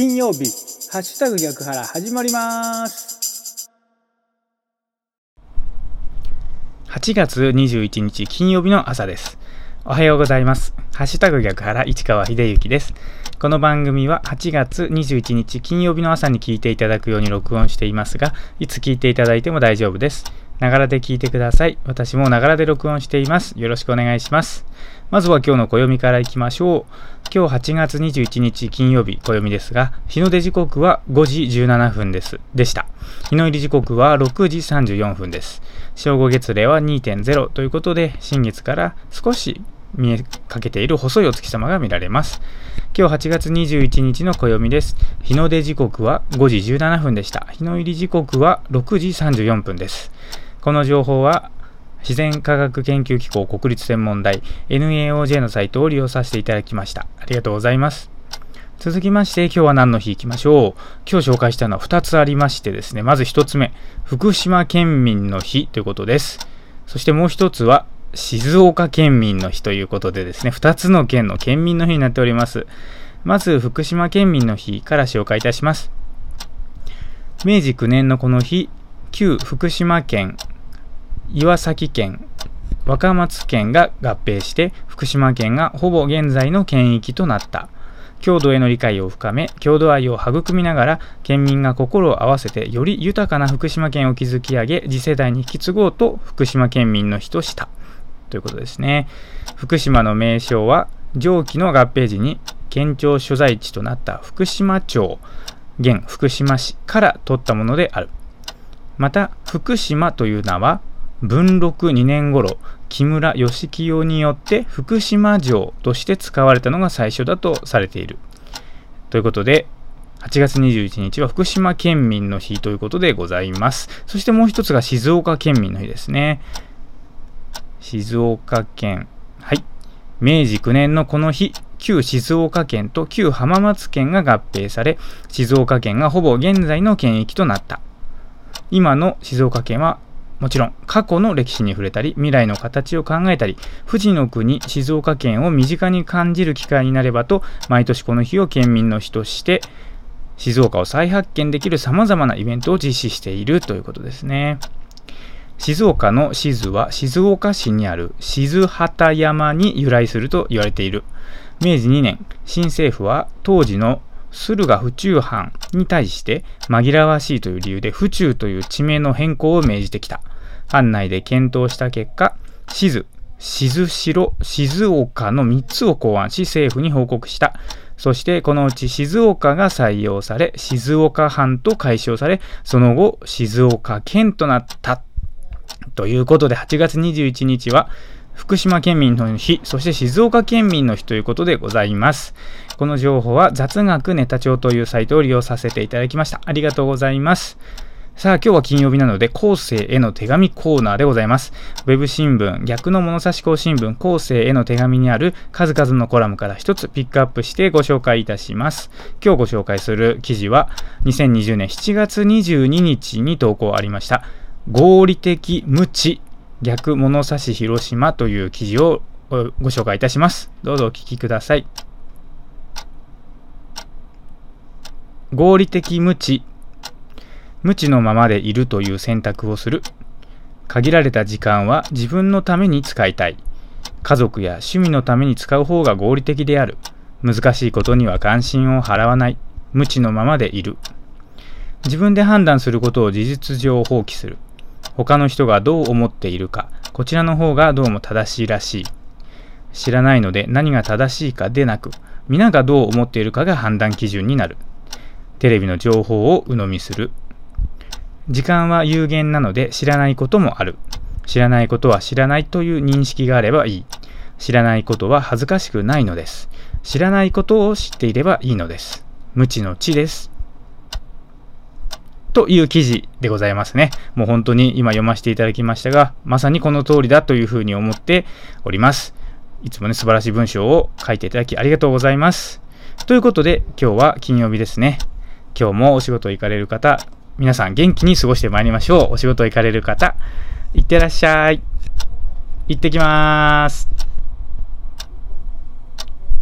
金曜日、ハッシュタグ逆腹始まります。8月21日金曜日の朝です。おはようございます。ハッシュタグ逆腹市川秀幸です。この番組は8月21日金曜日の朝に聞いていただくように録音していますが、いつ聞いていただいても大丈夫です。ながらで聞いてください。私もながらで録音しています。よろしくお願いします。まずは今日の暦からいきましょう。今日8月21日金曜日暦ですが、日の出時刻は5時17分です。でした。日の入り時刻は6時34分です。正午月齢は2.0ということで、新月から少し見えかけている細いお月様が見られます。今日8月21日の暦です。日の出時刻は5時17分でした。日の入り時刻は6時34分です。この情報は自然科学研究機構国立天文台 NAOJ のサイトを利用させていただきました。ありがとうございます。続きまして今日は何の日いきましょう。今日紹介したのは2つありましてですね、まず1つ目、福島県民の日ということです。そしてもう1つは静岡県民の日ということでですね、2つの県の県民の日になっております。まず福島県民の日から紹介いたします。明治9年のこの日、旧福島県、岩崎県、若松県が合併して福島県がほぼ現在の県域となった。郷土への理解を深め、郷土愛を育みながら、県民が心を合わせてより豊かな福島県を築き上げ、次世代に引き継ごうと福島県民の日とした。ということですね。福島の名称は、上記の合併時に県庁所在地となった福島町、現福島市から取ったものである。また、福島という名は、文禄2年頃、木村義清によって福島城として使われたのが最初だとされている。ということで、8月21日は福島県民の日ということでございます。そしてもう一つが静岡県民の日ですね。静岡県。はい。明治9年のこの日、旧静岡県と旧浜松県が合併され、静岡県がほぼ現在の県域となった。今の静岡県はもちろん過去の歴史に触れたり未来の形を考えたり富士の国静岡県を身近に感じる機会になればと毎年この日を県民の日として静岡を再発見できるさまざまなイベントを実施しているということですね。静岡の静は静岡市にある静畑山に由来すると言われている。明治2年新政府は当時の駿河府中藩に対して紛らわしいという理由で府中という地名の変更を命じてきた。藩内で検討した結果、静、静城、静岡の3つを考案し政府に報告した。そしてこのうち静岡が採用され、静岡藩と解消され、その後静岡県となった。ということで8月21日は福島県民の日、そして静岡県民の日ということでございます。この情報は雑学ネタ帳というサイトを利用させていただきました。ありがとうございます。さあ今日は金曜日なので後世への手紙コーナーでございます。ウェブ新聞逆の物差し校新聞後世への手紙にある数々のコラムから一つピックアップしてご紹介いたします。今日ご紹介する記事は2020年7月22日に投稿ありました合理的無知逆物差し広島という記事をご紹介いたします。どうぞお聞きください。合理的無知。無知のままでいるという選択をする。限られた時間は自分のために使いたい。家族や趣味のために使う方が合理的である。難しいことには関心を払わない。無知のままでいる。自分で判断することを事実上放棄する。他の人がどう思っているか。こちらの方がどうも正しいらしい。知らないので何が正しいかでなく皆がどう思っているかが判断基準になる。テレビの情報を鵜呑みする。時間は有限なので知らないこともある。知らないことは知らないという認識があればいい。知らないことは恥ずかしくないのです。知らないことを知っていればいいのです。無知の知です。という記事でございますね。もう本当に今読ませていただきましたが、まさにこの通りだというふうに思っております。いつもね、素晴らしい文章を書いていただきありがとうございます。ということで、今日は金曜日ですね。今日もお仕事行かれる方、皆さん元気に過ごしてまいりましょう。お仕事行かれる方、いってらっしゃい。行ってきます。